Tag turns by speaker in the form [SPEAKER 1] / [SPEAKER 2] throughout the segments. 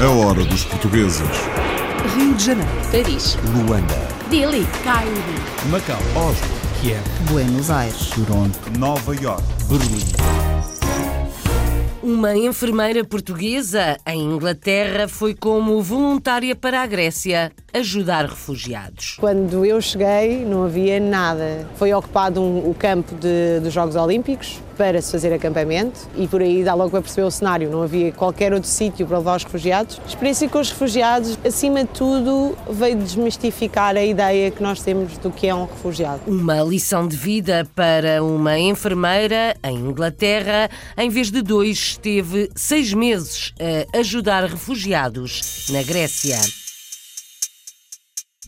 [SPEAKER 1] A hora dos portugueses.
[SPEAKER 2] Rio de Janeiro,
[SPEAKER 3] Paris,
[SPEAKER 4] Luanda,
[SPEAKER 3] Delhi,
[SPEAKER 2] Cairo,
[SPEAKER 4] Macau, Oslo, Kiev,
[SPEAKER 5] Buenos Aires,
[SPEAKER 4] Toronto,
[SPEAKER 1] Nova York.
[SPEAKER 4] Berlim.
[SPEAKER 3] Uma enfermeira portuguesa em Inglaterra foi como voluntária para a Grécia ajudar refugiados.
[SPEAKER 6] Quando eu cheguei, não havia nada. Foi ocupado um, o campo de, dos Jogos Olímpicos para se fazer acampamento e por aí dá logo para perceber o cenário. Não havia qualquer outro sítio para levar os refugiados. A experiência com os refugiados, acima de tudo, veio desmistificar a ideia que nós temos do que é um refugiado.
[SPEAKER 3] Uma lição de vida para uma enfermeira em Inglaterra. Em vez de dois, esteve seis meses a ajudar refugiados na Grécia.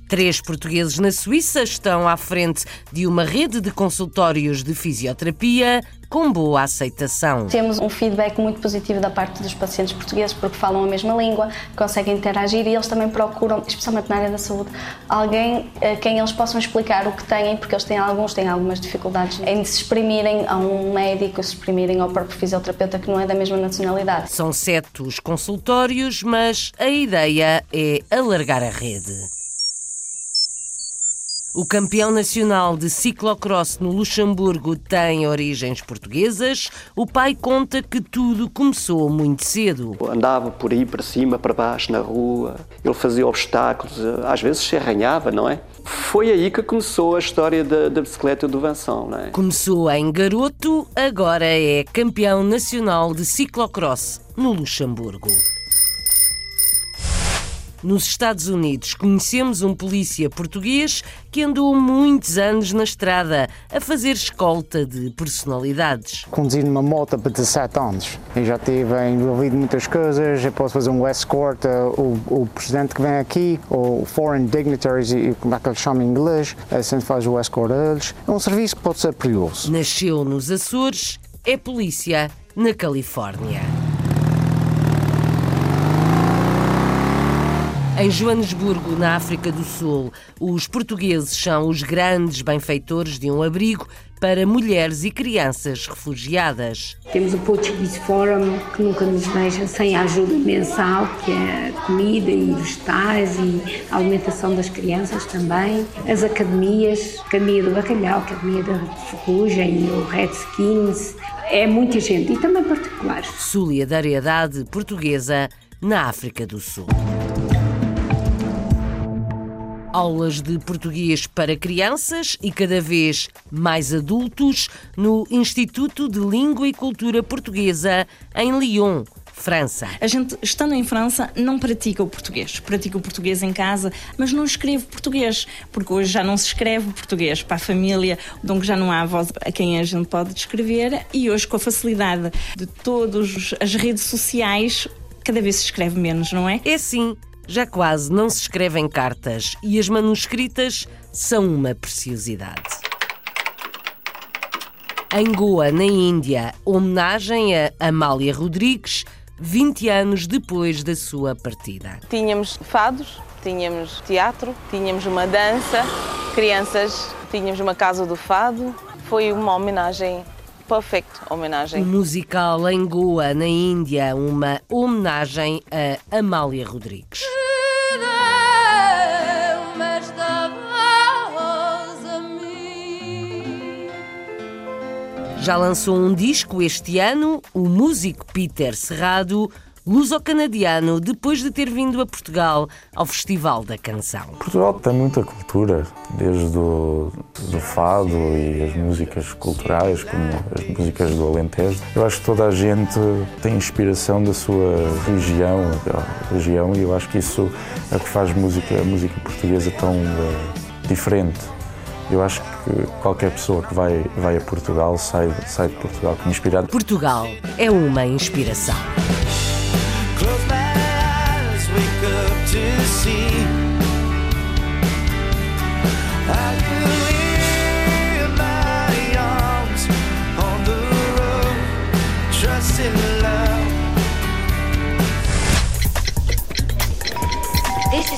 [SPEAKER 3] Três portugueses na Suíça estão à frente de uma rede de consultórios de fisioterapia com boa aceitação.
[SPEAKER 7] Temos um feedback muito positivo da parte dos pacientes portugueses porque falam a mesma língua, conseguem interagir e eles também procuram, especialmente na área da saúde, alguém a quem eles possam explicar o que têm, porque eles têm alguns têm algumas dificuldades em se exprimirem a um médico, se exprimirem ao próprio fisioterapeuta que não é da mesma nacionalidade.
[SPEAKER 3] São sete os consultórios, mas a ideia é alargar a rede. O campeão nacional de ciclocross no Luxemburgo tem origens portuguesas. O pai conta que tudo começou muito cedo.
[SPEAKER 8] Andava por aí para cima, para baixo, na rua. Ele fazia obstáculos, às vezes se arranhava, não é? Foi aí que começou a história da, da bicicleta do Vanção, não é?
[SPEAKER 3] Começou em garoto, agora é campeão nacional de ciclocross no Luxemburgo. Nos Estados Unidos, conhecemos um polícia português que andou muitos anos na estrada a fazer escolta de personalidades.
[SPEAKER 9] Conduzir numa moto para 17 anos. Eu já tive envolvido em muitas coisas, eu posso fazer um escort, o, o presidente que vem aqui, ou foreign dignitaries, como é que eles chamam em inglês, a gente faz o escort a eles. É um serviço que pode ser perigoso.
[SPEAKER 3] Nasceu nos Açores, é polícia na Califórnia. Em Joanesburgo, na África do Sul, os portugueses são os grandes benfeitores de um abrigo para mulheres e crianças refugiadas.
[SPEAKER 10] Temos o Portuguese Forum, que nunca nos deixa sem a ajuda mensal, que é comida e vegetais e a alimentação das crianças também. As academias, Academia do Bacalhau, Academia da Ferrugem, o Redskins, é muita gente e também particulares.
[SPEAKER 3] Solidariedade portuguesa na África do Sul aulas de português para crianças e cada vez mais adultos no Instituto de Língua e Cultura Portuguesa em Lyon. França.
[SPEAKER 11] A gente, estando em França, não pratica o português. Pratica o português em casa, mas não escreve português, porque hoje já não se escreve português para a família, então já não há voz a quem a gente pode descrever. E hoje, com a facilidade de todas as redes sociais, cada vez se escreve menos, não é?
[SPEAKER 3] É sim já quase não se escrevem cartas e as manuscritas são uma preciosidade. Em Goa, na Índia, homenagem a Amália Rodrigues, 20 anos depois da sua partida.
[SPEAKER 12] Tínhamos fados, tínhamos teatro, tínhamos uma dança, crianças, tínhamos uma casa do fado. Foi uma homenagem perfeito homenagem.
[SPEAKER 3] Um musical em Goa, na Índia, uma homenagem a Amália Rodrigues. Já lançou um disco este ano, o músico Peter Serrado, luso-canadiano, depois de ter vindo a Portugal ao Festival da Canção.
[SPEAKER 13] Portugal tem muita cultura, desde o do fado e as músicas culturais, como as músicas do Alentejo. Eu acho que toda a gente tem inspiração da sua região, região e eu acho que isso é o que faz música, a música portuguesa tão uh, diferente. Eu acho que qualquer pessoa que vai, vai a Portugal sai, sai de Portugal inspirado.
[SPEAKER 3] Portugal é uma inspiração.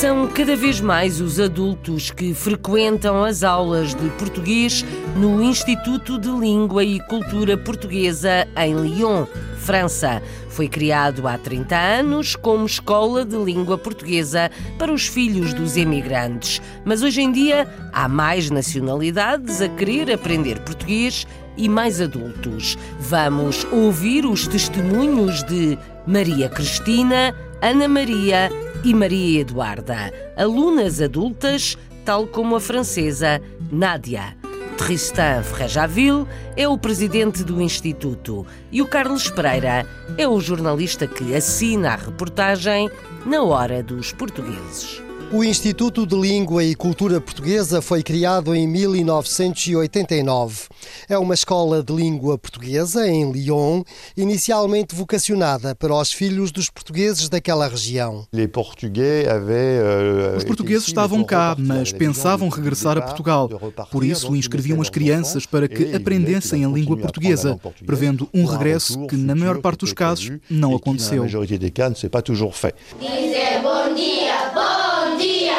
[SPEAKER 3] São cada vez mais os adultos que frequentam as aulas de português no Instituto de Língua e Cultura Portuguesa em Lyon, França. Foi criado há 30 anos como escola de língua portuguesa para os filhos dos emigrantes. Mas hoje em dia há mais nacionalidades a querer aprender português e mais adultos. Vamos ouvir os testemunhos de Maria Cristina, Ana Maria e Maria Eduarda, alunas adultas, tal como a francesa Nádia. Tristan Frejaville é o presidente do Instituto e o Carlos Pereira é o jornalista que assina a reportagem na Hora dos Portugueses.
[SPEAKER 14] O Instituto de Língua e Cultura Portuguesa foi criado em 1989. É uma escola de língua portuguesa em Lyon, inicialmente vocacionada para os filhos dos portugueses daquela região.
[SPEAKER 15] Euh, Os portugueses estavam cá, mas pensavam regressar a Portugal. Por isso, inscreviam as crianças para que aprendessem a língua portuguesa, prevendo um regresso que, na maior parte dos casos, não aconteceu.
[SPEAKER 16] Dizer bom dia, bom dia,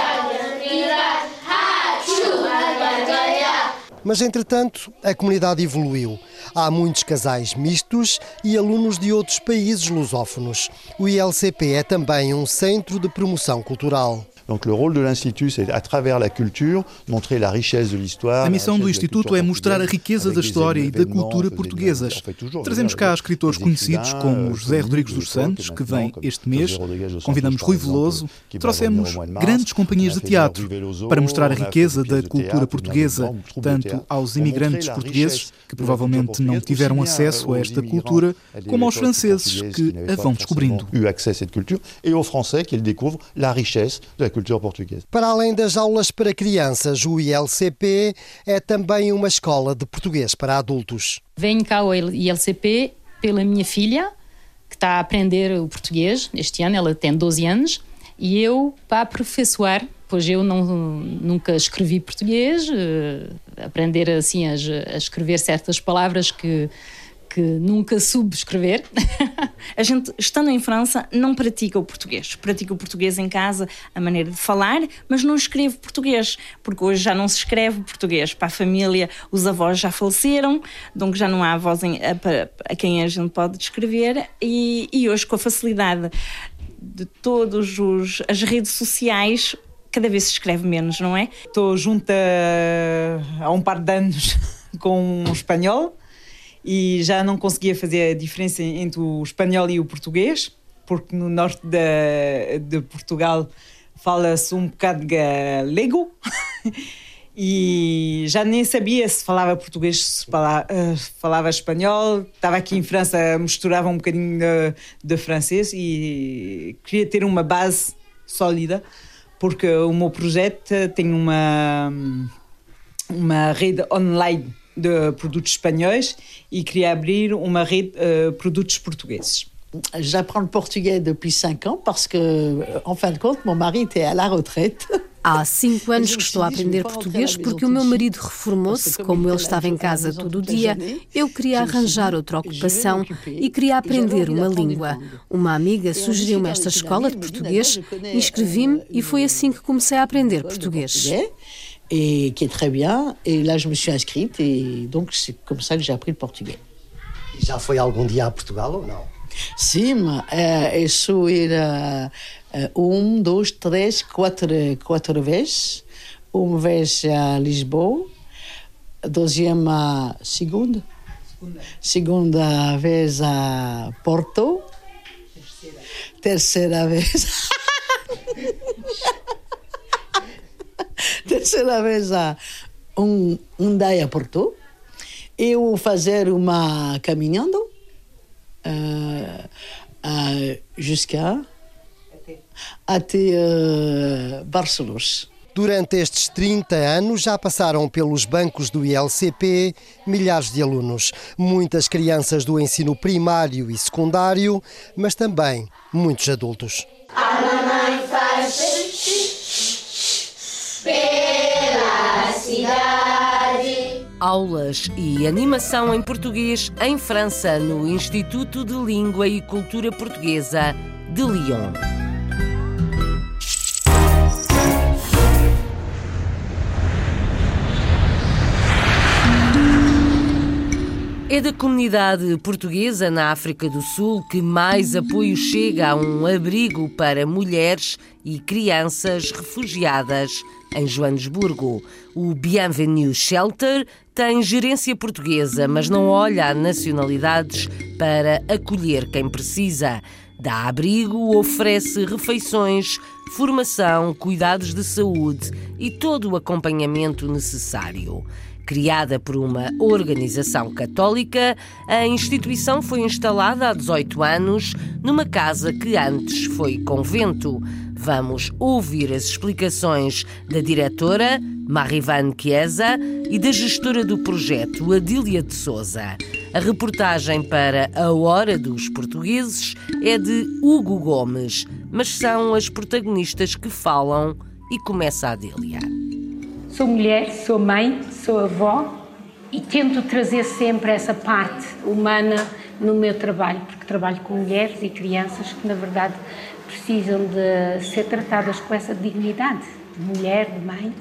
[SPEAKER 14] Mas, entretanto, a comunidade evoluiu. Há muitos casais mistos e alunos de outros países lusófonos. O ILCP é também um centro de promoção cultural.
[SPEAKER 16] Donc le rôle de l'institut, c'est à travers la culture montrer la richesse de l'histoire.
[SPEAKER 15] A missão do instituto é mostrar a riqueza da história e da cultura portuguesas. Trazemos cá escritores conhecidos como José Rodrigues dos Santos, que vem este mês. Convidamos Rui Veloso. Trouxemos grandes companhias de teatro para mostrar a riqueza da cultura portuguesa, tanto aos imigrantes portugueses, que provavelmente não tiveram acesso a esta cultura, como aos franceses que a vão descobrindo.
[SPEAKER 16] Eu acesso a cultura e aos franceses que découvrent la richesse da cultura portuguesa.
[SPEAKER 14] Para além das aulas para crianças, o ILCP é também uma escola de português para adultos.
[SPEAKER 17] Venho cá ao ILCP pela minha filha, que está a aprender o português este ano, ela tem 12 anos, e eu para aperfeiçoar, pois eu não, nunca escrevi português, uh, aprender assim a, a escrever certas palavras que que nunca soube escrever.
[SPEAKER 11] a gente, estando em França, não pratica o português. Pratica o português em casa, a maneira de falar, mas não escreve português, porque hoje já não se escreve português. Para a família, os avós já faleceram, então já não há avós em, a, a, quem a gente pode escrever, e, e hoje, com a facilidade de todas as redes sociais, cada vez se escreve menos, não é?
[SPEAKER 18] Estou junta há um par de anos com um espanhol e já não conseguia fazer a diferença entre o espanhol e o português, porque no norte de, de Portugal fala-se um bocado galego e já nem sabia se falava português, se falava, uh, falava espanhol. Estava aqui em França, misturava um bocadinho de, de francês e queria ter uma base sólida, porque o meu projeto tem uma, uma rede online de produtos espanhóis e queria abrir uma rede de uh, produtos portugueses.
[SPEAKER 19] J'apprends le portugais depuis 5 ans parce que, en fin de compte, mon mari était à la retraite.
[SPEAKER 2] Há cinco anos que estou a aprender português porque o meu marido reformou-se. Como ele estava em casa todo o dia, eu queria arranjar outra ocupação e queria aprender uma língua. Uma amiga sugeriu-me esta escola de português, inscrevi-me e foi assim que comecei a aprender português
[SPEAKER 19] et qui est très bien. Et là, je me suis inscrite et donc c'est comme ça que j'ai appris le portugais.
[SPEAKER 14] Já foi algum dia a Portugal ou não?
[SPEAKER 19] Sim, é, isso era um, dois, três, quatro, quatro vezes. Uma vez a Lisboa, a deuxième, segunda, segunda vez a Porto, terceira, terceira vez. terceira vez a um, um dia Porto, eu fazer uma caminhando uh, uh, jusqu'à até uh, Barcelona.
[SPEAKER 14] Durante estes 30 anos já passaram pelos bancos do ILCP milhares de alunos, muitas crianças do ensino primário e secundário, mas também muitos adultos.
[SPEAKER 3] Aulas e animação em português em França, no Instituto de Língua e Cultura Portuguesa de Lyon. É da comunidade portuguesa na África do Sul que mais apoio chega a um abrigo para mulheres e crianças refugiadas em Joanesburgo. O Bienvenue Shelter tem gerência portuguesa, mas não olha a nacionalidades para acolher quem precisa. Dá abrigo, oferece refeições, formação, cuidados de saúde e todo o acompanhamento necessário. Criada por uma organização católica, a instituição foi instalada há 18 anos numa casa que antes foi convento. Vamos ouvir as explicações da diretora, Marivan Chiesa, e da gestora do projeto, Adília de Souza. A reportagem para A Hora dos Portugueses é de Hugo Gomes, mas são as protagonistas que falam e começa a Adília.
[SPEAKER 10] Sou mulher, sou mãe, sou avó e tento trazer sempre essa parte humana no meu trabalho, porque trabalho com mulheres e crianças que, na verdade, precisam de ser tratadas com essa dignidade de mulher, de mãe,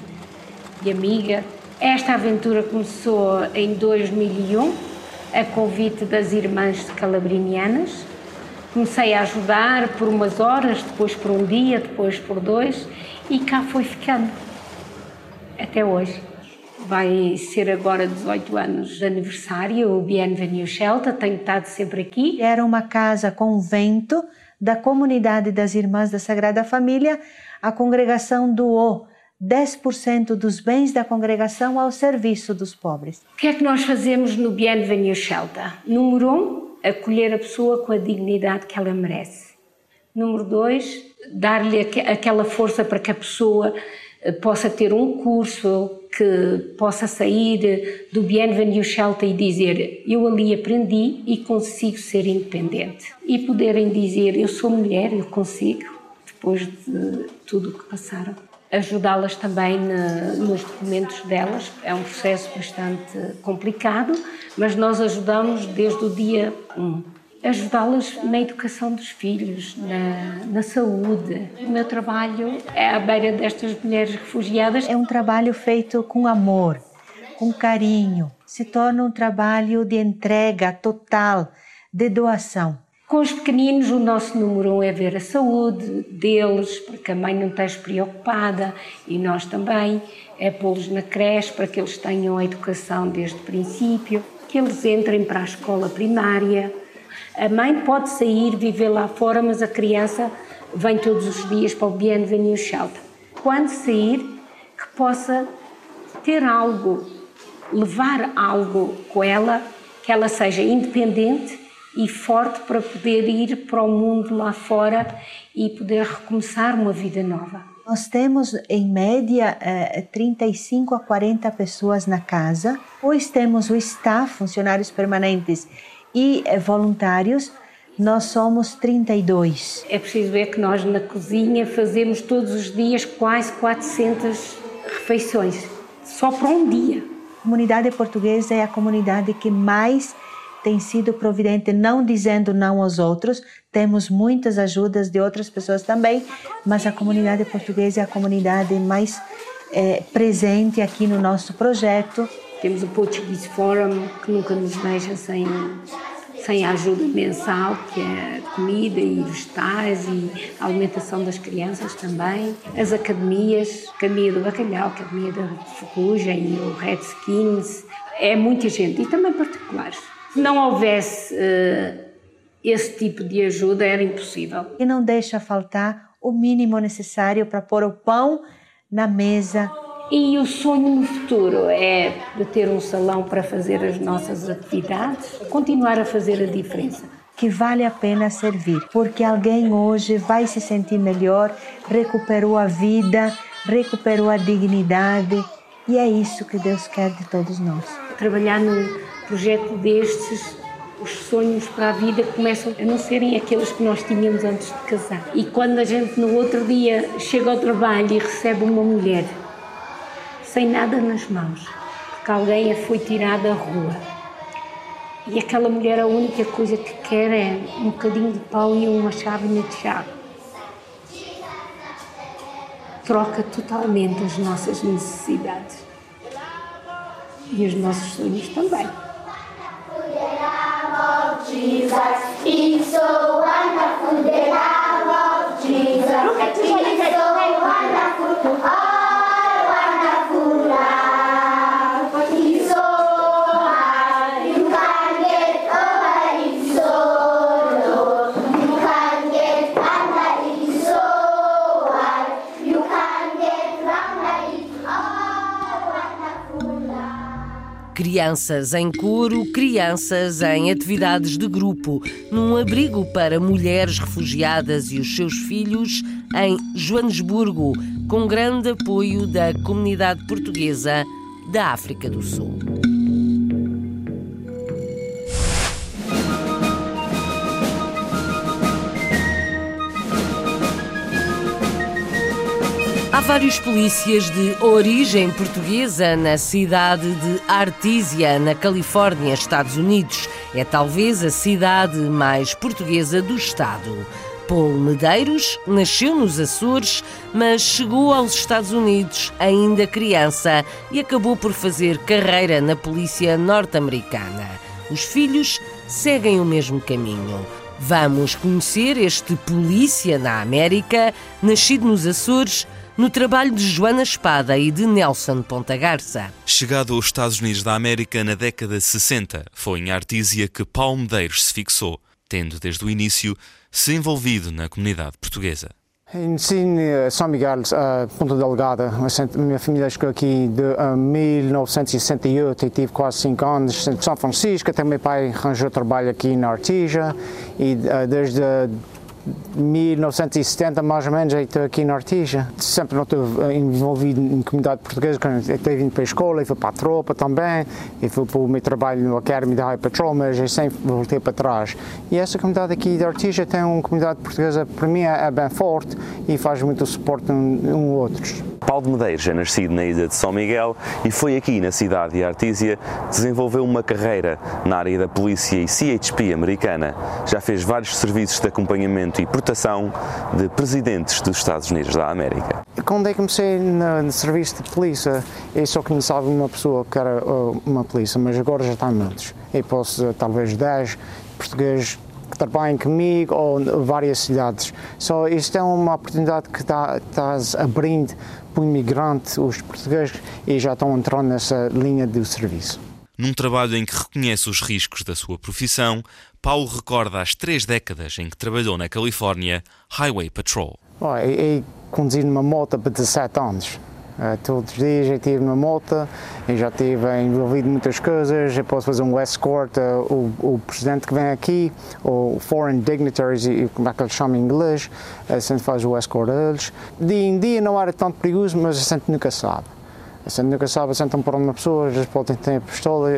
[SPEAKER 10] de amiga. Esta aventura começou em 2001, a convite das Irmãs Calabrinianas. Comecei a ajudar por umas horas, depois por um dia, depois por dois, e cá foi ficando até hoje. Vai ser agora 18 anos de aniversário, o Bienvenue Shelter, tenho estado sempre aqui.
[SPEAKER 20] Era uma casa convento da comunidade das Irmãs da Sagrada Família. A congregação doou 10% dos bens da congregação ao serviço dos pobres.
[SPEAKER 10] O que é que nós fazemos no Bienvenue Shelter? Número um, acolher a pessoa com a dignidade que ela merece. Número dois, dar-lhe aquela força para que a pessoa possa ter um curso, que possa sair do Bienvenue Shelter e dizer eu ali aprendi e consigo ser independente. E poderem dizer eu sou mulher, eu consigo, depois de tudo o que passaram. Ajudá-las também nos documentos delas, é um processo bastante complicado, mas nós ajudamos desde o dia 1 ajudá-las na educação dos filhos, na, na, saúde. O meu trabalho é à beira destas mulheres refugiadas.
[SPEAKER 20] É um trabalho feito com amor, com carinho. Se torna um trabalho de entrega total, de doação.
[SPEAKER 10] Com os pequeninos, o nosso número um é ver a saúde deles, para que a mãe não esteja preocupada e nós também. É pô-los na creche para que eles tenham a educação desde o princípio, que eles entrem para a escola primária, a mãe pode sair, viver lá fora, mas a criança vem todos os dias para o Bienvenue Shelter. Quando sair, que possa ter algo, levar algo com ela, que ela seja independente e forte para poder ir para o mundo lá fora e poder recomeçar uma vida nova.
[SPEAKER 20] Nós temos, em média, 35 eh, a 40 pessoas na casa. Pois temos o staff, funcionários permanentes e eh, voluntários, nós somos 32.
[SPEAKER 10] É preciso ver que nós na cozinha fazemos todos os dias quase 400 refeições, só para um dia.
[SPEAKER 20] A comunidade portuguesa é a comunidade que mais tem sido providente, não dizendo não aos outros. Temos muitas ajudas de outras pessoas também, mas a comunidade portuguesa é a comunidade mais é, presente aqui no nosso projeto.
[SPEAKER 10] Temos o Portuguese Forum, que nunca nos deixa sem, sem a ajuda mensal, que é comida e vegetais e a alimentação das crianças também. As academias, Academia do Bacalhau, Academia da Ferrugem o Redskins. É muita gente, e também particulares. Se não houvesse uh, esse tipo de ajuda, era impossível.
[SPEAKER 20] E não deixa faltar o mínimo necessário para pôr o pão na mesa
[SPEAKER 10] e o sonho no futuro é de ter um salão para fazer as nossas atividades, continuar a fazer a diferença.
[SPEAKER 20] Que vale a pena servir, porque alguém hoje vai se sentir melhor, recuperou a vida, recuperou a dignidade, e é isso que Deus quer de todos nós.
[SPEAKER 10] Trabalhar num projeto destes os sonhos para a vida começam a não serem aqueles que nós tínhamos antes de casar. E quando a gente no outro dia chega ao trabalho e recebe uma mulher sem nada nas mãos, porque alguém a foi tirada à rua. E aquela mulher a única coisa que quer é um bocadinho de pão e uma chávena de chá. Troca totalmente as nossas necessidades. E os nossos sonhos também.
[SPEAKER 21] Love of Jesus. He's so wonderful,
[SPEAKER 3] Crianças em coro, crianças em atividades de grupo, num abrigo para mulheres refugiadas e os seus filhos em Joanesburgo, com grande apoio da comunidade portuguesa da África do Sul. Vários polícias de origem portuguesa na cidade de Artesia, na Califórnia, Estados Unidos. É talvez a cidade mais portuguesa do estado. Paul Medeiros nasceu nos Açores, mas chegou aos Estados Unidos ainda criança e acabou por fazer carreira na polícia norte-americana. Os filhos seguem o mesmo caminho. Vamos conhecer este polícia na América, nascido nos Açores, no trabalho de Joana Espada e de Nelson Ponta Garça.
[SPEAKER 22] Chegado aos Estados Unidos da América na década de 60, foi em Artísia que Paulo Medeiros se fixou, tendo desde o início se envolvido na comunidade portuguesa.
[SPEAKER 9] Nasci em São Miguel, uh, Ponta Delgada. Minha família chegou aqui de uh, 1968 e tive quase 5 anos em São Francisco. Até meu pai arranjou trabalho aqui na Artija e uh, desde 1970, mais ou menos, estou aqui na Artija. Sempre não estou envolvido em comunidade portuguesa, quando estive indo para a escola, e fui para a tropa também, e fui para o meu trabalho no Academy de High Patrol, mas eu sempre voltei para trás. E essa comunidade aqui de Artija tem uma comunidade portuguesa, para mim, é bem forte e faz muito suporte um, um outros.
[SPEAKER 23] Paulo de Medeiros é nascido na ilha de São Miguel e foi aqui na cidade de Artísia que desenvolveu uma carreira na área da polícia e CHP americana. Já fez vários serviços de acompanhamento e proteção de presidentes dos Estados Unidos da América.
[SPEAKER 9] Quando eu comecei no, no serviço de polícia, eu só conhecia uma pessoa que era uh, uma polícia, mas agora já está muitos. Eu posso, talvez, 10 portugueses que trabalham comigo ou várias cidades. Só isto é uma oportunidade que está, está abrindo para o imigrante, os portugueses, e já estão entrando nessa linha do serviço.
[SPEAKER 22] Num trabalho em que reconhece os riscos da sua profissão, Paulo recorda as três décadas em que trabalhou na Califórnia Highway Patrol.
[SPEAKER 9] Oh, eu, eu conduzi numa moto por 17 anos. Uh, todos os dias eu estive numa moto e já estive envolvido em muitas coisas. Eu posso fazer um escort, uh, o, o, presidente que vem aqui, ou foreign dignitaries, como é que eles chamam em inglês, a gente faz o escort a eles. Dia em dia não era tanto perigoso, mas a gente nunca sabe. A gente nunca sabe, gente por uma pessoa, vezes podem ter a pistola.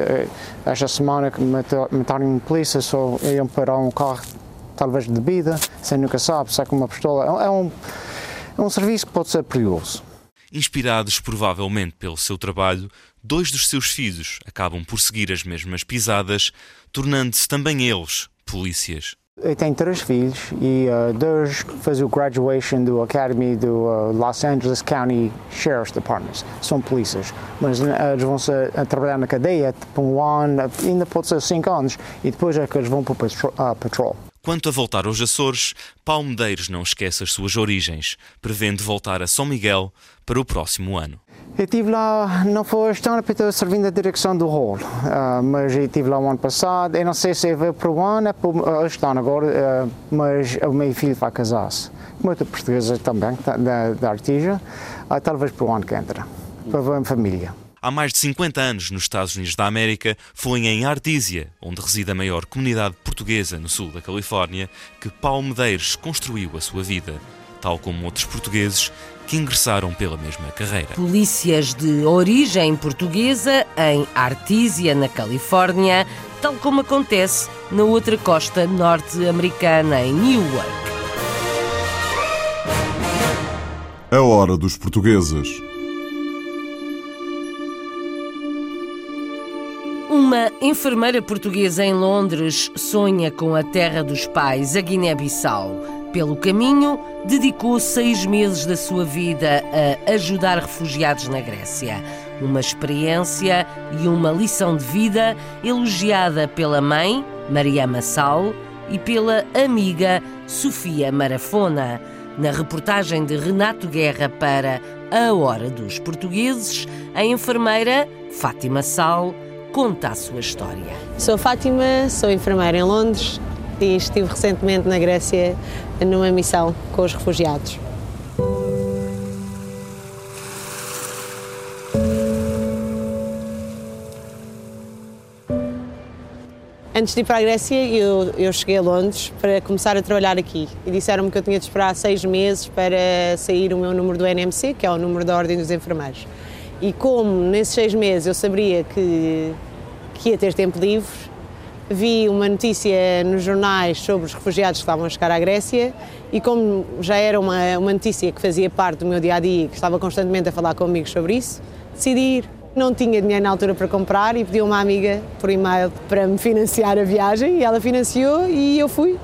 [SPEAKER 9] Esta semana que mataram um polícia, só iam parar um carro, talvez de bebida, a gente nunca sabe, sai com uma pistola. É um, é um serviço que pode ser perigoso.
[SPEAKER 22] Inspirados provavelmente pelo seu trabalho, dois dos seus filhos acabam por seguir as mesmas pisadas, tornando-se também eles polícias.
[SPEAKER 9] Eu tenho três filhos e uh, dois fazem o graduation do Academy do uh, Los Angeles County Sheriff's Department. São polícias, mas uh, eles vão a trabalhar na cadeia por um ano, ainda pode ser cinco anos, e depois é que eles vão para o patrol.
[SPEAKER 22] Quanto a voltar aos Açores, Paulo Medeiros não esquece as suas origens, prevendo voltar a São Miguel para o próximo ano.
[SPEAKER 9] Eu estive lá, não foi este ano, porque estou servindo a direção do hall, uh, mas eu estive lá o ano passado. Eu não sei se vai para o ano, é para este ano agora, uh, mas o meu filho vai casar-se. Muita portuguesa também, da, da Artija, uh, talvez para o ano que entra, para a família.
[SPEAKER 22] Há mais de 50 anos, nos Estados Unidos da América, foi em Artísia, onde reside a maior comunidade portuguesa no sul da Califórnia, que Paulo Medeiros construiu a sua vida, tal como outros portugueses que ingressaram pela mesma carreira.
[SPEAKER 3] Polícias de origem portuguesa em Artísia, na Califórnia, tal como acontece na outra costa norte-americana, em Newark.
[SPEAKER 4] A hora dos portugueses.
[SPEAKER 3] Uma enfermeira portuguesa em Londres sonha com a terra dos pais, a Guiné-Bissau. Pelo caminho, dedicou seis meses da sua vida a ajudar refugiados na Grécia. Uma experiência e uma lição de vida elogiada pela mãe, Mariama Sal e pela amiga Sofia Marafona. Na reportagem de Renato Guerra para A Hora dos Portugueses, a enfermeira Fátima Sal conta a sua história.
[SPEAKER 6] Sou Fátima, sou enfermeira em Londres e estive recentemente na Grécia numa missão com os refugiados. Antes de ir para a Grécia, eu, eu cheguei a Londres para começar a trabalhar aqui e disseram-me que eu tinha de esperar seis meses para sair o meu número do NMC, que é o número da Ordem dos Enfermeiros. E como nesses seis meses eu sabia que, que ia ter tempo livre, vi uma notícia nos jornais sobre os refugiados que estavam a chegar à Grécia e como já era uma, uma notícia que fazia parte do meu dia a dia, que estava constantemente a falar com amigos sobre isso, decidi ir. Não tinha dinheiro na altura para comprar e pedi a uma amiga por e-mail para me financiar a viagem e ela financiou e eu fui.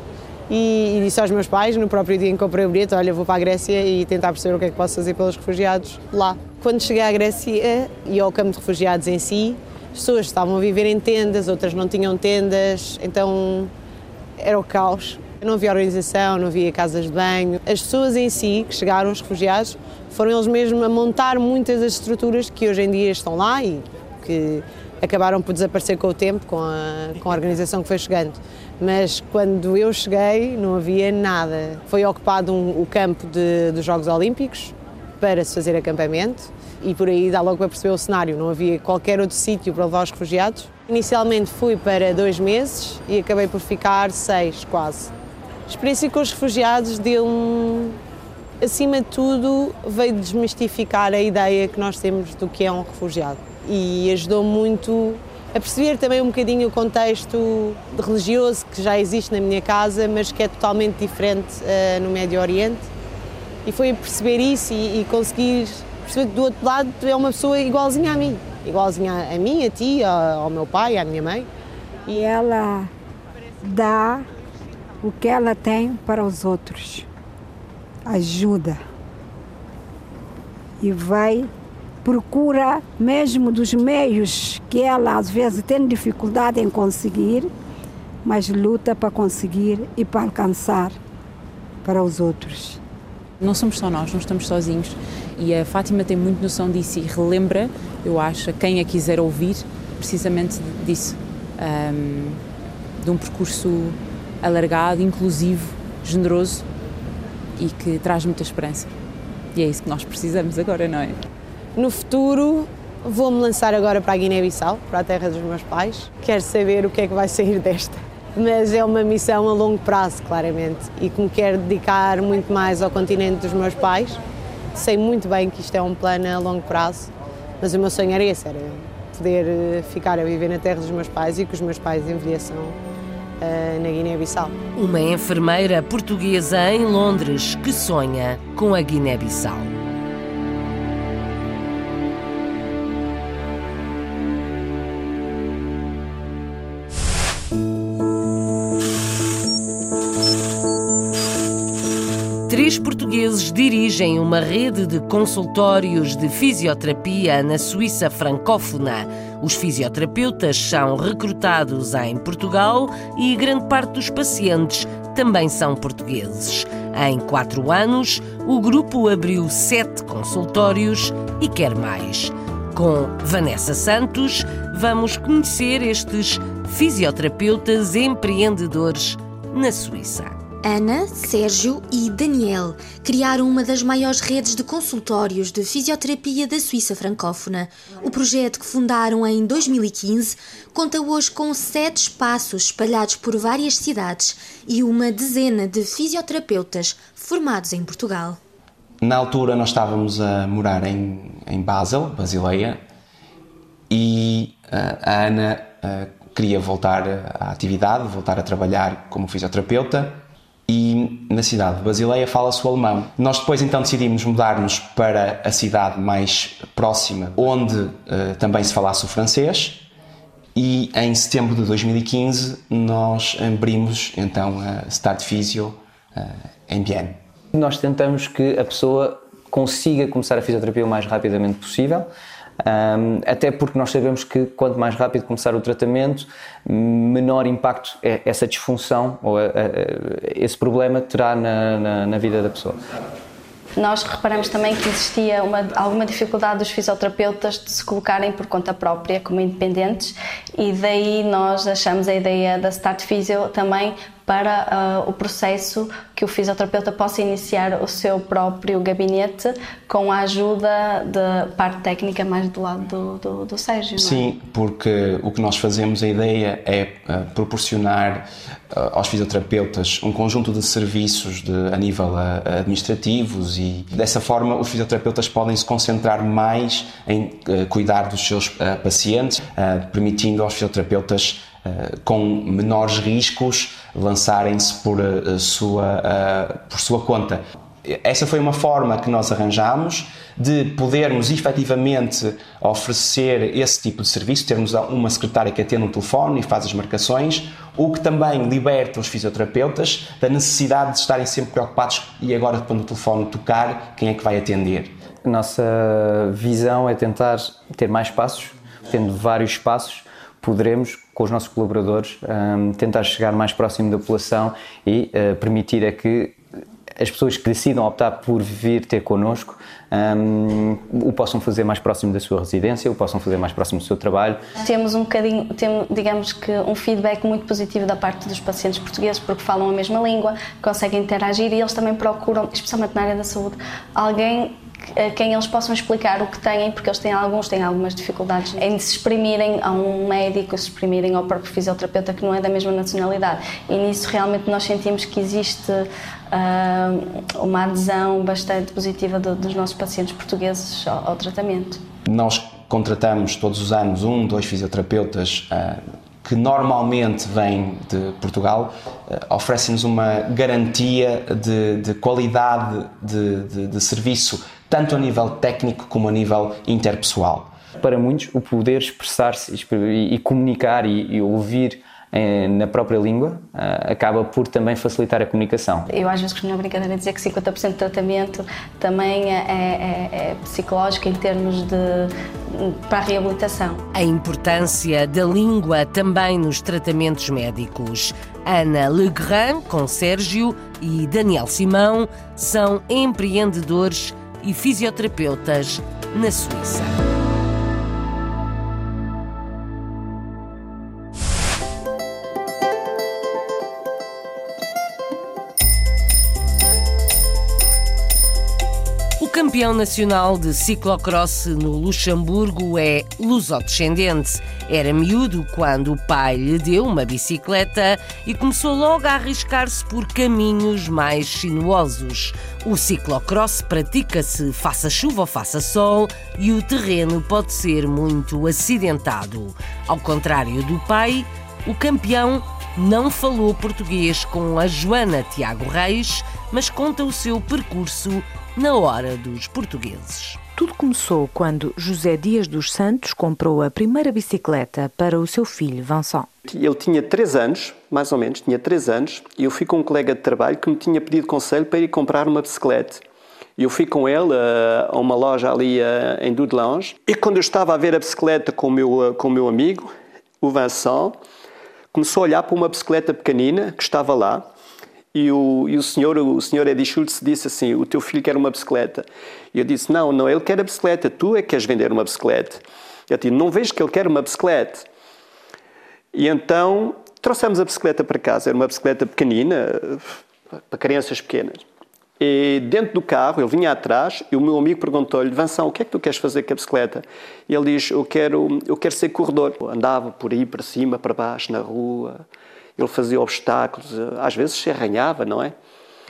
[SPEAKER 6] E, e, disse aos meus pais, no próprio dia em que comprei o bilhete, olha, vou para a Grécia e tentar perceber o que é que posso fazer pelos refugiados lá. Quando cheguei à Grécia e ao campo de refugiados em si, as pessoas estavam a viver em tendas, outras não tinham tendas, então era o caos. Não havia organização, não havia casas de banho. As pessoas em si, que chegaram, os refugiados, foram eles mesmos a montar muitas das estruturas que hoje em dia estão lá e que acabaram por desaparecer com o tempo, com a, com a organização que foi chegando. Mas quando eu cheguei, não havia nada. Foi ocupado um, o campo de, dos Jogos Olímpicos para se fazer acampamento e por aí dá logo para perceber o cenário. Não havia qualquer outro sítio para levar os refugiados. Inicialmente fui para dois meses e acabei por ficar seis, quase. A experiência com os refugiados deu-me, acima de tudo, veio desmistificar a ideia que nós temos do que é um refugiado e ajudou muito a perceber também um bocadinho o contexto religioso que já existe na minha casa, mas que é totalmente diferente uh, no Médio Oriente. E foi perceber isso e, e, conseguir perceber que do outro lado é uma pessoa igualzinha a mim, igualzinha a, a mim, a ti, ao meu pai, à minha mãe.
[SPEAKER 24] E ela dá o que ela tem para os outros. Ajuda. E vai, procura mesmo dos meios que ela às vezes tem dificuldade em conseguir, mas luta para conseguir e para alcançar para os outros.
[SPEAKER 25] Não somos só nós, não estamos sozinhos. E a Fátima tem muito noção disso e relembra, eu acho, quem a quiser ouvir, precisamente disso. Um, de um percurso alargado, inclusivo, generoso e que traz muita esperança. E é isso que nós precisamos agora, não é?
[SPEAKER 6] No futuro, vou-me lançar agora para a Guiné-Bissau, para a terra dos meus pais. Quero saber o que é que vai sair desta. Mas é uma missão a longo prazo, claramente, e que me quero dedicar muito mais ao continente dos meus pais. Sei muito bem que isto é um plano a longo prazo, mas o meu sonho era esse, era poder eh, ficar a viver na terra dos meus pais e que os meus pais envelheçam uh, na Guiné-Bissau.
[SPEAKER 3] Uma enfermeira portuguesa em Londres que sonha com a Guiné-Bissau. Dirigem uma rede de consultórios de fisioterapia na Suíça francófona. Os fisioterapeutas são recrutados em Portugal e grande parte dos pacientes também são portugueses. Em quatro anos, o grupo abriu sete consultórios e quer mais. Com Vanessa Santos, vamos conhecer estes fisioterapeutas empreendedores na Suíça.
[SPEAKER 26] Ana, Sérgio e Daniel criaram uma das maiores redes de consultórios de fisioterapia da Suíça francófona. O projeto que fundaram em 2015 conta hoje com sete espaços espalhados por várias cidades e uma dezena de fisioterapeutas formados em Portugal.
[SPEAKER 27] Na altura nós estávamos a morar em, em Basel, Basileia, e uh, a Ana uh, queria voltar à atividade, voltar a trabalhar como fisioterapeuta na cidade de Basileia fala-se o alemão. Nós depois então decidimos mudar-nos para a cidade mais próxima, onde uh, também se falasse o francês, e em setembro de 2015 nós abrimos então a Start Physio uh, em Bienne.
[SPEAKER 13] Nós tentamos que a pessoa consiga começar a fisioterapia o mais rapidamente possível.
[SPEAKER 28] Um, até porque nós sabemos que quanto mais rápido começar o tratamento, menor impacto é essa disfunção ou a, a, esse problema terá na, na, na vida da pessoa.
[SPEAKER 7] Nós reparamos também que existia uma, alguma dificuldade dos fisioterapeutas de se colocarem por conta própria como independentes e daí nós achamos a ideia da Start Physio também para uh, o processo que o fisioterapeuta possa iniciar o seu próprio gabinete com a ajuda da parte técnica mais do lado do, do, do Sérgio.
[SPEAKER 27] Sim,
[SPEAKER 7] é?
[SPEAKER 27] porque o que nós fazemos, a ideia é uh, proporcionar uh, aos fisioterapeutas um conjunto de serviços de, a nível administrativos e dessa forma os fisioterapeutas podem se concentrar mais em cuidar dos seus pacientes, permitindo aos fisioterapeutas com menores riscos lançarem-se por, uh, sua, uh, por sua conta. Essa foi uma forma que nós arranjamos de podermos efetivamente oferecer esse tipo de serviço, termos uma secretária que atende um telefone e faz as marcações, o que também liberta os fisioterapeutas da necessidade de estarem sempre preocupados e agora quando o telefone tocar, quem é que vai atender?
[SPEAKER 28] A nossa visão é tentar ter mais espaços, tendo vários espaços, poderemos com os nossos colaboradores, um, tentar chegar mais próximo da população e uh, permitir a que as pessoas que decidam optar por vir ter connosco um, o possam fazer mais próximo da sua residência, o possam fazer mais próximo do seu trabalho.
[SPEAKER 7] Temos um bocadinho, temos, digamos que um feedback muito positivo da parte dos pacientes portugueses porque falam a mesma língua, conseguem interagir e eles também procuram, especialmente na área da saúde, alguém a quem eles possam explicar o que têm, porque eles têm alguns têm algumas dificuldades em se exprimirem a um médico, se exprimirem ao próprio fisioterapeuta que não é da mesma nacionalidade. E nisso realmente nós sentimos que existe uh, uma adesão bastante positiva do, dos nossos pacientes portugueses ao, ao, tratamento.
[SPEAKER 27] Nós contratamos todos os anos um, dois fisioterapeutas uh, que normalmente vêm de Portugal, uh, oferecem-nos uma garantia de, de qualidade de, de, de serviço tanto a nível técnico como a nível interpessoal.
[SPEAKER 28] Para muitos, o poder expressar-se e, comunicar e, e ouvir na própria língua uh, acaba por também facilitar a comunicação.
[SPEAKER 7] Eu às vezes costumo na brincadeira dizer que 50% do tratamento também é, é, é, psicológico em termos de para a reabilitação.
[SPEAKER 3] A importância da língua também nos tratamentos médicos. Ana Legrand, com Sérgio e Daniel Simão, são empreendedores e fisioterapeutas na Suíça. Campeão nacional de ciclocross no Luxemburgo é lusodescendente. Era miúdo quando o pai lhe deu uma bicicleta e começou logo a arriscar-se por caminhos mais sinuosos. O ciclocross pratica-se faça chuva ou faça sol e o terreno pode ser muito acidentado. Ao contrário do pai, o campeão não falou português com a Joana Tiago Reis, mas conta o seu percurso na hora dos portugueses.
[SPEAKER 29] Tudo começou quando José Dias dos Santos comprou a primeira bicicleta para o seu filho Vincent.
[SPEAKER 8] Ele tinha três anos, mais ou menos, tinha três anos, e eu fui com um colega de trabalho que me tinha pedido conselho para ir comprar uma bicicleta. Eu fui com ele uh, a uma loja ali uh, em Dudelange, e quando eu estava a ver a bicicleta com o meu, uh, com o meu amigo, o Vincent, começou a olhar para uma bicicleta pequenina que estava lá, e o, e o senhor, o senhor Eddie Schultz disse assim: O teu filho quer uma bicicleta. E eu disse: Não, não, ele quer a bicicleta, tu é que queres vender uma bicicleta. Eu disse: Não vejo que ele quer uma bicicleta. E então trouxemos a bicicleta para casa. Era uma bicicleta pequenina, para crianças pequenas. E dentro do carro, ele vinha atrás e o meu amigo perguntou-lhe: Vansão, o que é que tu queres fazer com a bicicleta? E ele diz: Eu quero, eu quero ser corredor. Andava por aí, para cima, para baixo, na rua ele fazia obstáculos, às vezes se arranhava, não é?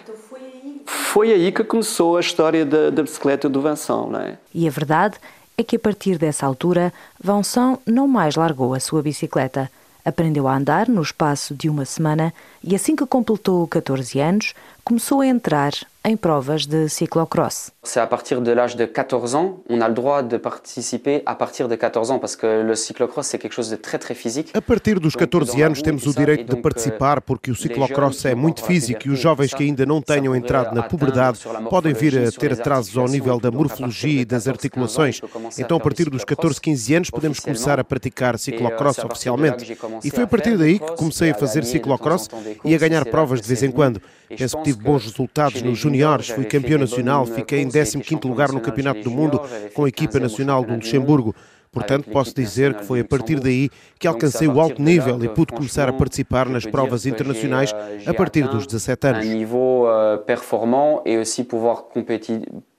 [SPEAKER 8] Então foi aí, foi aí que começou a história da, da bicicleta do Vanson, não é?
[SPEAKER 29] E a verdade é que a partir dessa altura, Vanson não mais largou a sua bicicleta. Aprendeu a andar no espaço de uma semana e assim que completou 14 anos, começou a entrar em provas de ciclocross.
[SPEAKER 30] C'est à partir de l'âge de 14 ans, on a le droit de participer à partir de 14 ans parce que le cyclocross c'est quelque chose de très très physique.
[SPEAKER 31] A partir dos 14 anos temos o direito de participar porque o ciclocross é muito físico e os jovens que ainda não tenham entrado na puberdade podem vir a ter atrasos ao nível da morfologia e das articulações. Então a partir dos 14, 15 anos podemos começar a praticar ciclocross oficialmente. E foi a partir daí que comecei a fazer ciclocross e a ganhar provas de vez em quando. Penso que tive bons resultados nos juniores, fui campeão nacional, fiquei em 15º lugar no Campeonato do Mundo com a equipa nacional do Luxemburgo. Portanto, posso dizer que foi a partir daí que alcancei o alto nível e pude começar a participar nas provas internacionais a partir dos 17 anos.
[SPEAKER 30] Niveau euh, performant et aussi pouvoir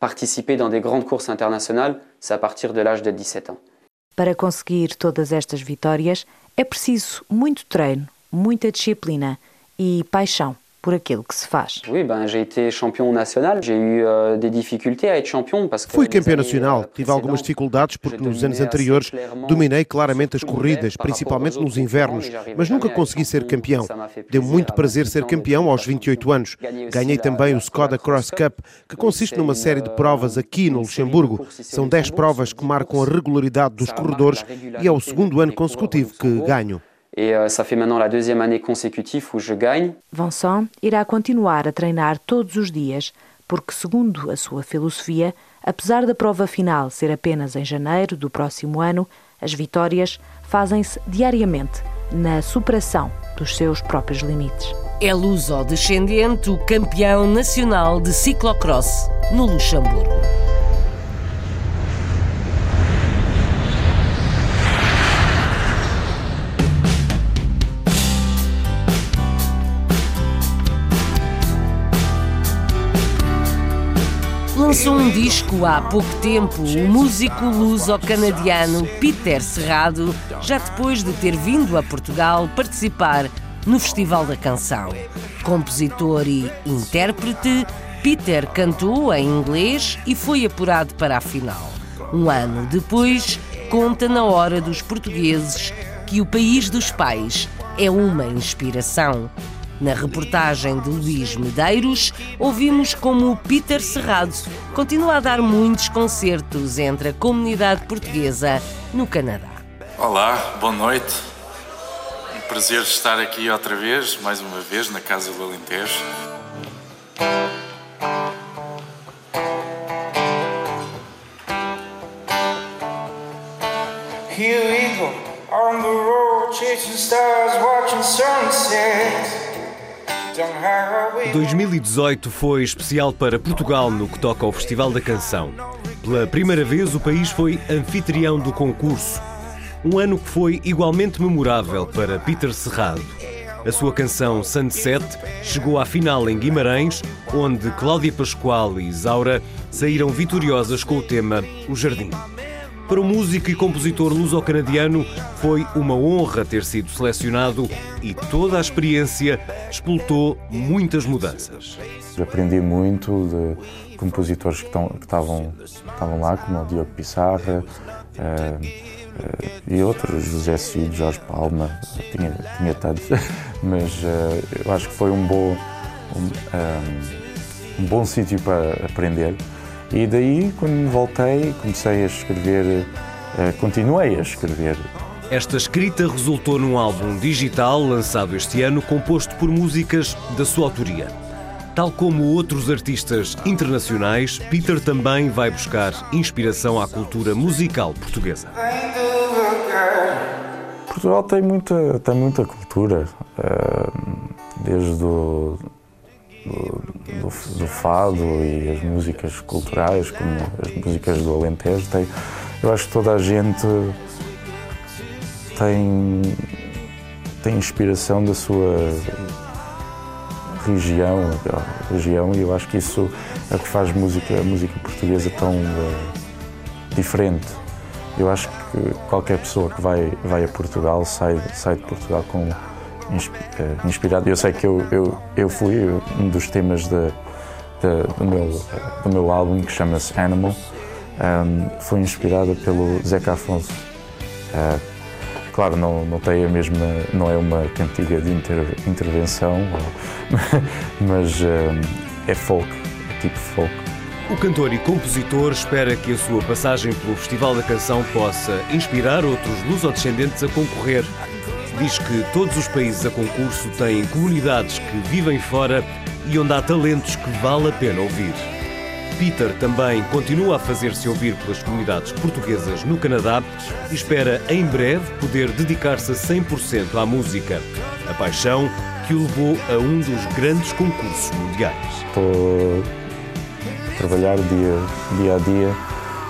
[SPEAKER 30] participer dans des grandes courses internationales, c'est à partir de l'âge de 17 ans.
[SPEAKER 29] Para conseguir todas estas vitórias é preciso muito treino, muita disciplina e paixão por aquilo que se faz.
[SPEAKER 30] Euh,
[SPEAKER 31] Fui campeão nacional. Tive algumas dificuldades porque nos anos anteriores dominei claramente as corridas, principalmente nos invernos, mas nunca consegui ser campeão. Deu muito prazer ser campeão aos 28 anos. Ganhei também o Skoda Cross Cup, que consiste numa série de provas aqui no Luxemburgo. São 10 provas que marcam a regularidade dos corredores e é o segundo ano consecutivo que ganho.
[SPEAKER 30] Et euh, ça fait maintenant la deuxième année consécutive où je gagne.
[SPEAKER 29] Vincent irá continuar a treinar todos os dias, porque, segundo a sua filosofia, apesar da prova final ser apenas em janeiro do próximo ano, as vitórias fazem-se diariamente na superação dos seus próprios limites.
[SPEAKER 3] É luso-descendente o campeão nacional de ciclocross no Luxemburgo. Lançou um disco há pouco tempo o músico luso-canadiano Peter Serrado, já depois de ter vindo a Portugal participar no Festival da Canção. Compositor e intérprete, Peter cantou em inglês e foi apurado para a final. Um ano depois, conta na hora dos portugueses que o país dos pais é uma inspiração. Na reportagem de Luís Medeiros, ouvimos como o Peter Serrado continua a dar muitos concertos entre a comunidade portuguesa no Canadá.
[SPEAKER 32] Olá, boa noite. Um prazer estar aqui outra vez, mais uma vez, na Casa do Alentejo.
[SPEAKER 33] Here we go on the road, chasing stars, watching sunsets. Down highway.
[SPEAKER 34] 2018 foi especial para Portugal no que toca ao Festival da Canção. Pela primeira vez, o país foi anfitrião do concurso. Um ano que foi igualmente memorável para Peter Serrado. A sua canção Sunset chegou à final em Guimarães, onde Cláudia Pascoal e Isaura saíram vitoriosas com o tema O Jardim. Para o músico e compositor luso-canadiano, foi uma honra ter sido selecionado e toda a experiência explotou muitas mudanças.
[SPEAKER 13] Aprendi muito de compositores que, que estavam, estavam lá, como o Diogo Pissarra eh, eh, e outros, José Cid, Jorge Palma, tinha, tinha tantos, mas eh, eu acho que foi um bom, um, um bom sítio para aprender. E daí, quando voltei, comecei a escrever, eh, continuei a escrever.
[SPEAKER 34] Esta escrita resultou num álbum digital lançado este ano, composto por músicas da sua autoria. Tal como outros artistas internacionais, Peter também vai buscar inspiração à cultura musical portuguesa.
[SPEAKER 13] Portugal tem muita, tem muita cultura, eh, desde o do, do, do, fado e as músicas culturais, como as músicas do Alentejo. Tem, eu acho que toda a gente tem, tem inspiração da sua região, região e eu acho que isso é o que faz música, a música portuguesa tão uh, diferente. Eu acho que qualquer pessoa que vai, vai a Portugal sai, sai de Portugal com inspirado. Eu sei que eu, eu, eu fui um dos temas de, de, do, meu, do meu álbum, que chama-se Animal, um, foi inspirada pelo Zeca Afonso. Uh, claro, não, não tem a mesma, não é uma cantiga de inter, intervenção, mas uh, é folk, é tipo folk.
[SPEAKER 34] O cantor e compositor espera que a sua passagem pelo Festival da Canção possa inspirar outros lusodescendentes a concorrer. Diz que todos os países a concurso têm comunidades que vivem fora e onde há talentos que vale a pena ouvir. Peter também continua a fazer-se ouvir pelas comunidades portuguesas no Canadá e espera em breve poder dedicar-se a 100% à música. A paixão que o levou a um dos grandes concursos mundiais.
[SPEAKER 13] Estou a trabalhar dia, dia a dia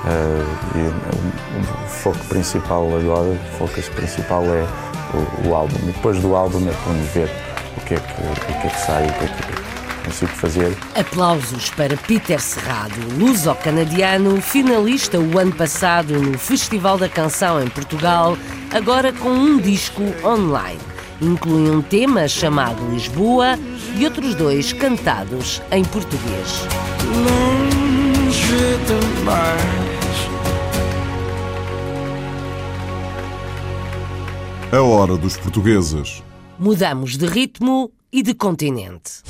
[SPEAKER 13] uh, e o, foco principal agora, o foco principal é o, o, álbum. E depois do álbum é para ver o que é que, o que, é que sai, o que é que consigo fazer.
[SPEAKER 3] Aplausos para Peter Serrado, luso-canadiano, finalista o ano passado no Festival da Canção em Portugal, agora com um disco online. Inclui um tema chamado Lisboa e outros dois cantados em português. Longe demais.
[SPEAKER 4] A hora dos portugueses.
[SPEAKER 3] Mudamos de ritmo e de continente.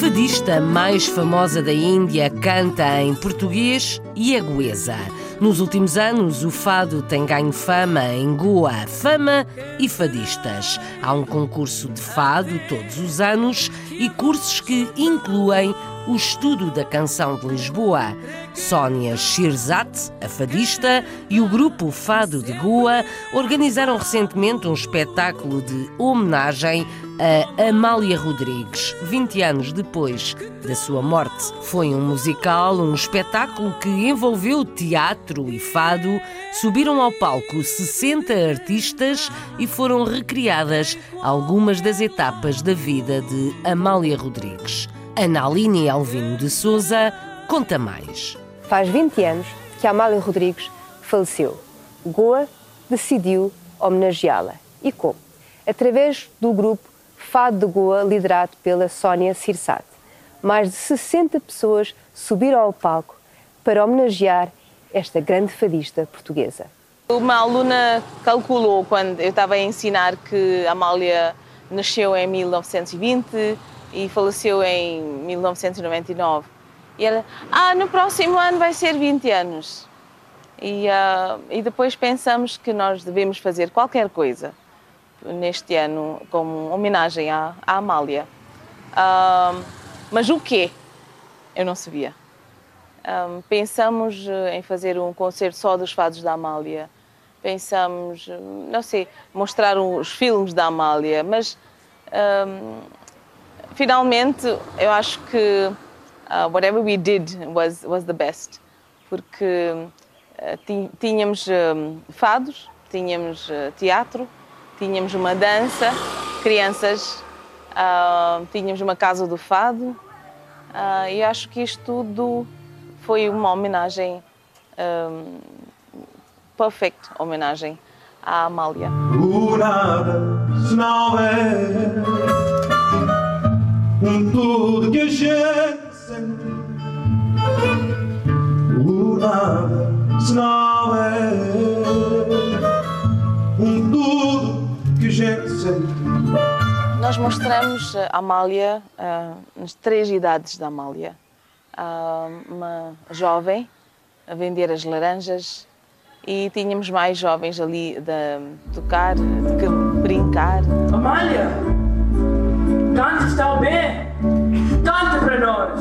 [SPEAKER 3] fadista mais famosa da Índia canta em português e é goesa. Nos últimos anos, o fado tem ganho fama em Goa, fama e fadistas. Há um concurso de fado todos os anos e cursos que incluem o estudo da canção de Lisboa. Sónia Shirzat, a fadista, e o grupo Fado de Goa organizaram recentemente um espetáculo de homenagem a Amália Rodrigues, 20 anos depois da sua morte. Foi um musical, um espetáculo que envolveu teatro e fado. Subiram ao palco 60 artistas e foram recriadas algumas das etapas da vida de Amália Rodrigues. Analine Alvino de Souza conta mais.
[SPEAKER 35] Faz 20 anos que Amália Rodrigues faleceu. Goa decidiu homenageá-la. E como? Através do grupo Fado de Goa, liderado pela Sónia Sirsat. Mais de 60 pessoas subiram ao palco para homenagear esta grande fadista portuguesa.
[SPEAKER 12] Uma aluna calculou, quando eu estava a ensinar, que Amália nasceu em 1920 e faleceu em 1999. E ela, ah, no próximo ano vai ser 20 anos. E, uh, e depois pensamos que nós devemos fazer qualquer coisa neste ano como homenagem à, à Amália. Uh, mas o quê? Eu não sabia. Um, pensamos eh, em fazer um concerto só dos fados da Amália. Pensamos, eh, não sei, mostrar os filmes da Amália, mas um, finalmente eu acho que uh, whatever we did was was the best, porque uh, tínhamos um, fados, tínhamos uh, teatro, tínhamos uma dança, crianças, tínhamos uma casa do fado. E acho que isto tudo foi uma homenagem um, perfeita homenagem à Amália. Um tudo que a gente sente O nada se não é Um tudo que a gente sente Nós mostramos a Amália uh, nas três idades da Amália uh, Uma jovem a vender as laranjas e tínhamos mais jovens ali de tocar, de brincar.
[SPEAKER 36] Amália! Cante está bem? Cante para nós!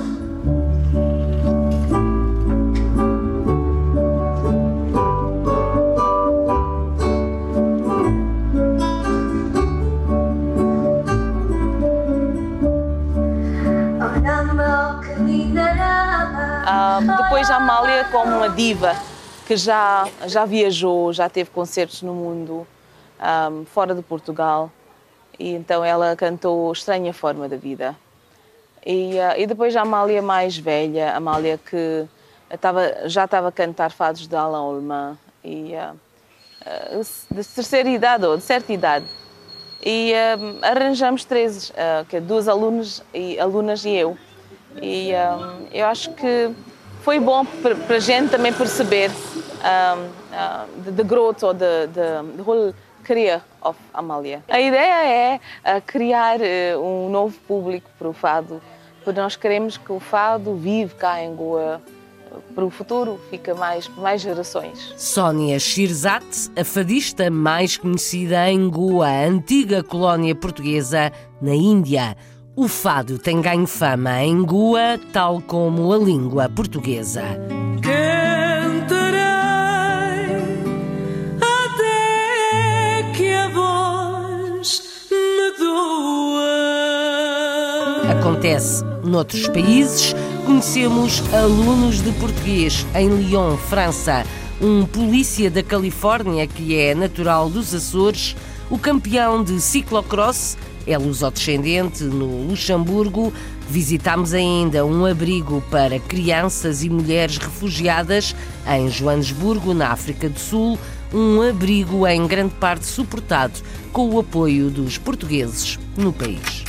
[SPEAKER 12] Ah, depois a Amália como uma diva que já, já viajou, já teve concertos no mundo, um, ah, fora de Portugal. E então ela cantou Estranha Forma da Vida. E, uh, e depois a Amália mais velha, a Amália que estava, já estava a cantar fados de Alain Olma, e, uh, uh, de terceira idade ou de certa idade. e arranjamos três, uh, é duas alunos e, alunas e eu. E eu acho que foi bom para a gente também perceber um, uh, the, the growth or the, the whole career of Amália. A ideia é uh, criar uh, um novo público para o fado, porque nós queremos que o fado vive cá em Goa para o futuro, fica mais mais gerações.
[SPEAKER 3] Sónia Shirzat, a fadista mais conhecida em Goa, antiga colónia portuguesa na Índia. O fado tem ganho fama em Goa, tal como a língua portuguesa. Acontece noutros países. Conhecemos alunos de português em Lyon, França, um polícia da Califórnia que é natural dos Açores, o campeão de ciclocross é lusodescendente no Luxemburgo. Visitámos ainda um abrigo para crianças e mulheres refugiadas em Joanesburgo, na África do Sul, um abrigo em grande parte suportado com o apoio dos portugueses no país.